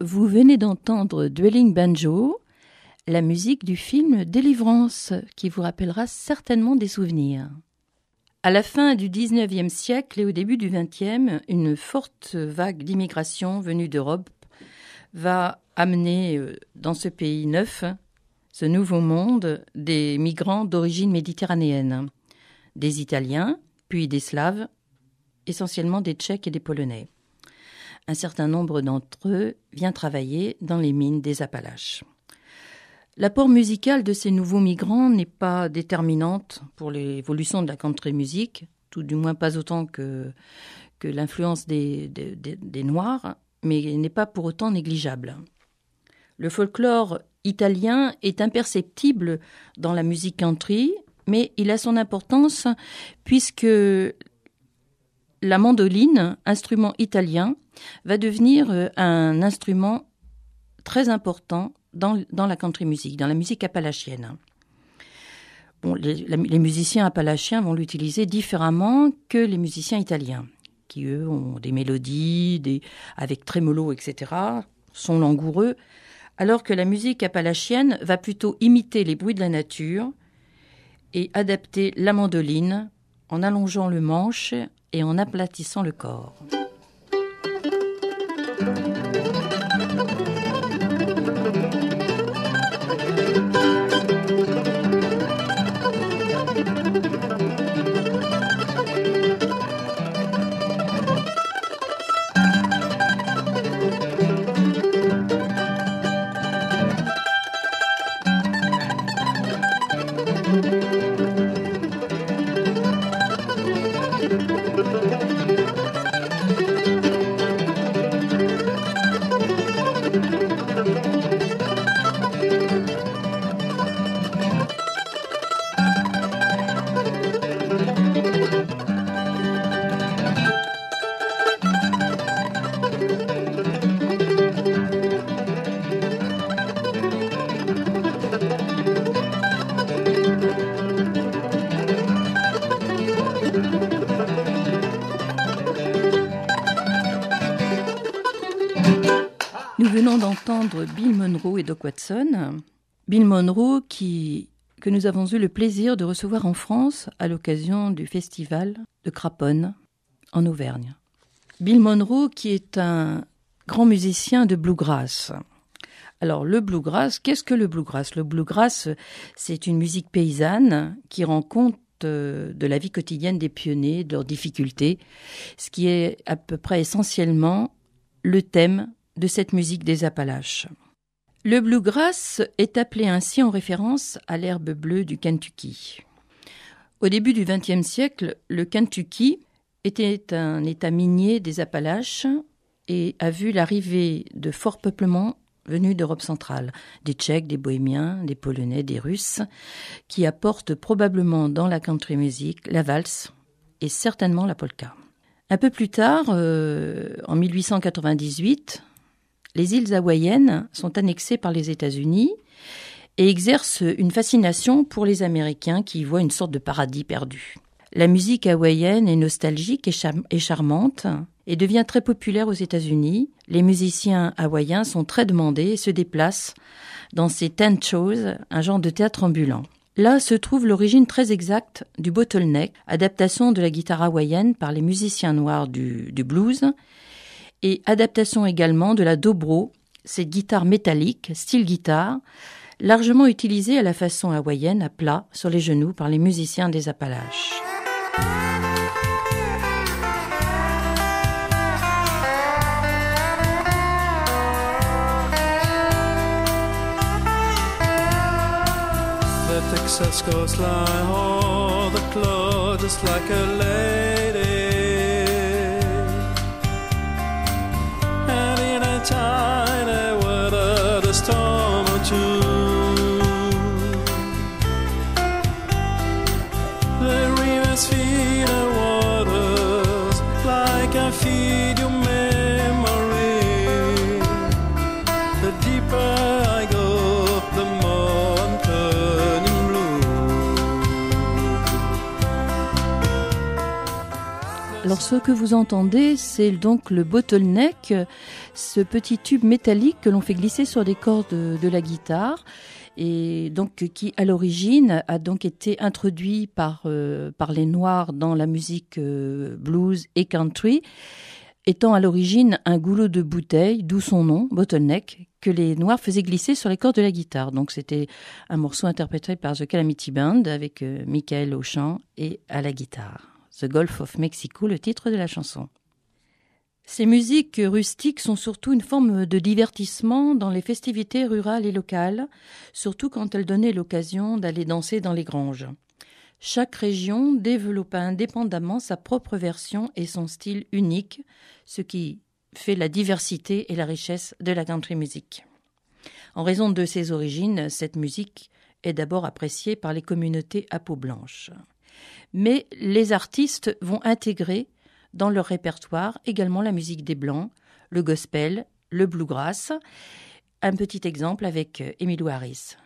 Vous venez d'entendre Dwelling Banjo, la musique du film Délivrance, qui vous rappellera certainement des souvenirs. À la fin du XIXe siècle et au début du XXe, une forte vague d'immigration venue d'Europe va amener euh, dans ce pays neuf, ce nouveau monde, des migrants d'origine méditerranéenne, des Italiens, puis des Slaves, essentiellement des Tchèques et des Polonais un certain nombre d'entre eux vient travailler dans les mines des Appalaches. L'apport musical de ces nouveaux migrants n'est pas déterminante pour l'évolution de la country music, tout du moins pas autant que, l'influence des, des, des, Noirs, mais n'est pas pour autant négligeable. Le folklore italien est imperceptible dans la musique country, mais il a son importance puisque la mandoline, instrument italien, va devenir euh, un instrument très important dans, la country music, dans la musique appalachienne. Les, musiciens appalachiens vont l'utiliser différemment que les musiciens italiens, qui eux ont des mélodies, avec trémolo, etc., sont langoureux, alors que la musique appalachienne va plutôt imiter les bruits de la nature et adapter la mandoline en allongeant le manche et en aplatissant le corps. D'entendre Bill Monroe et Doc Watson. Bill Monroe que nous avons eu le plaisir de recevoir en France à l'occasion du festival de Craponne en Auvergne. Bill Monroe qui est un grand musicien de bluegrass. Alors le bluegrass, qu'est-ce que le bluegrass? Le bluegrass, c'est une musique paysanne qui rend compte euh, de la vie quotidienne des pionniers, de leurs difficultés, ce qui est à peu près essentiellement le thème de cette musique des Appalaches. Le bluegrass est appelé ainsi en référence à l'herbe bleue du Kentucky. Au début du XXe siècle, le Kentucky était un état minier des Appalaches et a vu l'arrivée de forts peuplements venus d'Europe centrale, des Tchèques, des Bohémiens, des Polonais, des Russes, qui apportent probablement dans la country music la valse et certainement la polka. Un peu plus tard, euh, en 1898, les îles hawaïennes sont annexées par les États-Unis et exercent une fascination pour les Américains qui y voient une sorte de paradis perdu. La musique hawaïenne est nostalgique et, charmante et devient très populaire aux États-Unis. Les musiciens hawaïens sont très demandés et se déplacent dans ces tent shows, un genre de théâtre ambulant. Là se trouve l'origine très exacte du bottleneck, adaptation de la guitare hawaïenne par les musiciens noirs du blues, et adaptation également de la dobro, cette guitare métallique, style guitare, largement utilisée à la façon hawaïenne à plat sur les genoux par les musiciens des Appalaches. Alors ce que vous entendez, c'est donc le bottleneck, ce petit tube métallique que l'on fait glisser sur des cordes de, la guitare et donc qui à l'origine a donc été introduit par euh, les noirs dans la musique euh, blues et country étant à l'origine un goulot de bouteille, d'où son nom, bottleneck, que les Noirs faisaient glisser sur les cordes de la guitare. Donc c'était un morceau interprété par The Calamity Band avec euh, Michael au chant et à la guitare. The Gulf of Mexico, le titre de la chanson. Ces musiques rustiques sont surtout une forme de divertissement dans les festivités rurales et locales, surtout quand elles donnaient l'occasion d'aller danser dans les granges. Chaque région développa indépendamment sa propre version et son style unique, ce qui fait la diversité et la richesse de la country music. En raison de ses origines, cette musique est d'abord appréciée par les communautés à peau blanche. Mais les artistes vont intégrer dans leur répertoire également la musique des Blancs, le gospel, le bluegrass. Un petit exemple avec Emilio Harris.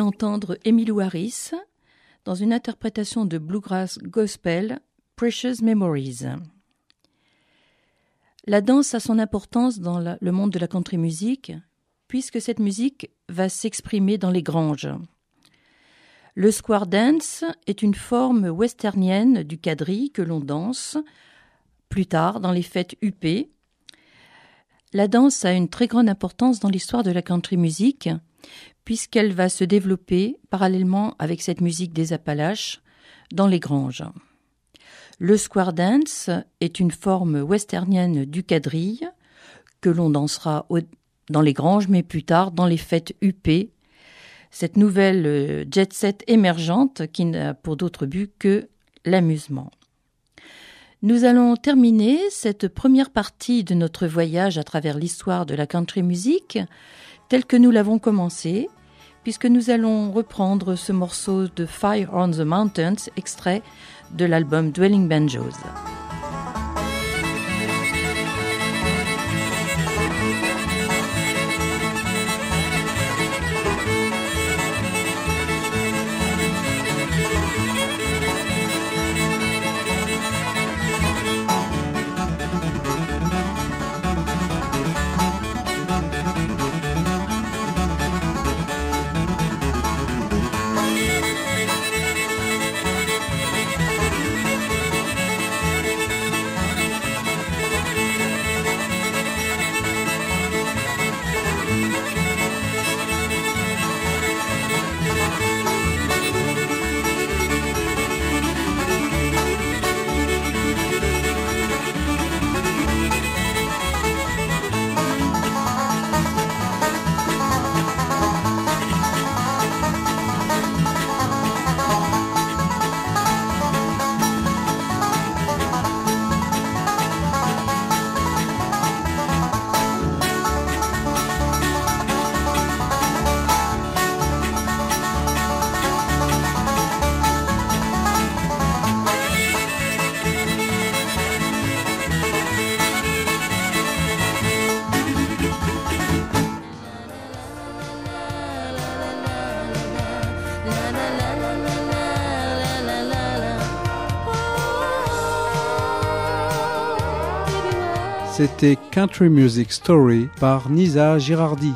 D'entendre Emilou Harris dans une interprétation de bluegrass gospel Precious Memories. La danse a son importance dans le monde de la country music, puisque cette musique va s'exprimer dans les granges. Le square dance est une forme westernienne du quadrille que l'on danse plus tard dans les fêtes UP. La danse a une très grande importance dans l'histoire de la country music, puisqu'elle va se développer parallèlement avec cette musique des Appalaches dans les granges. Le square dance est une forme westernienne du quadrille que l'on dansera dans les granges, mais plus tard dans les fêtes UP. Cette nouvelle euh, jet set émergente qui n'a pour d'autre but que l'amusement. Nous allons terminer cette première partie de notre voyage à travers l'histoire de la country music telle que nous l'avons commencé, puisque nous allons reprendre ce morceau de Fire on the Mountains, extrait de l'album Dwelling Banjos. C'était Country Music Story par Nisa Girardi.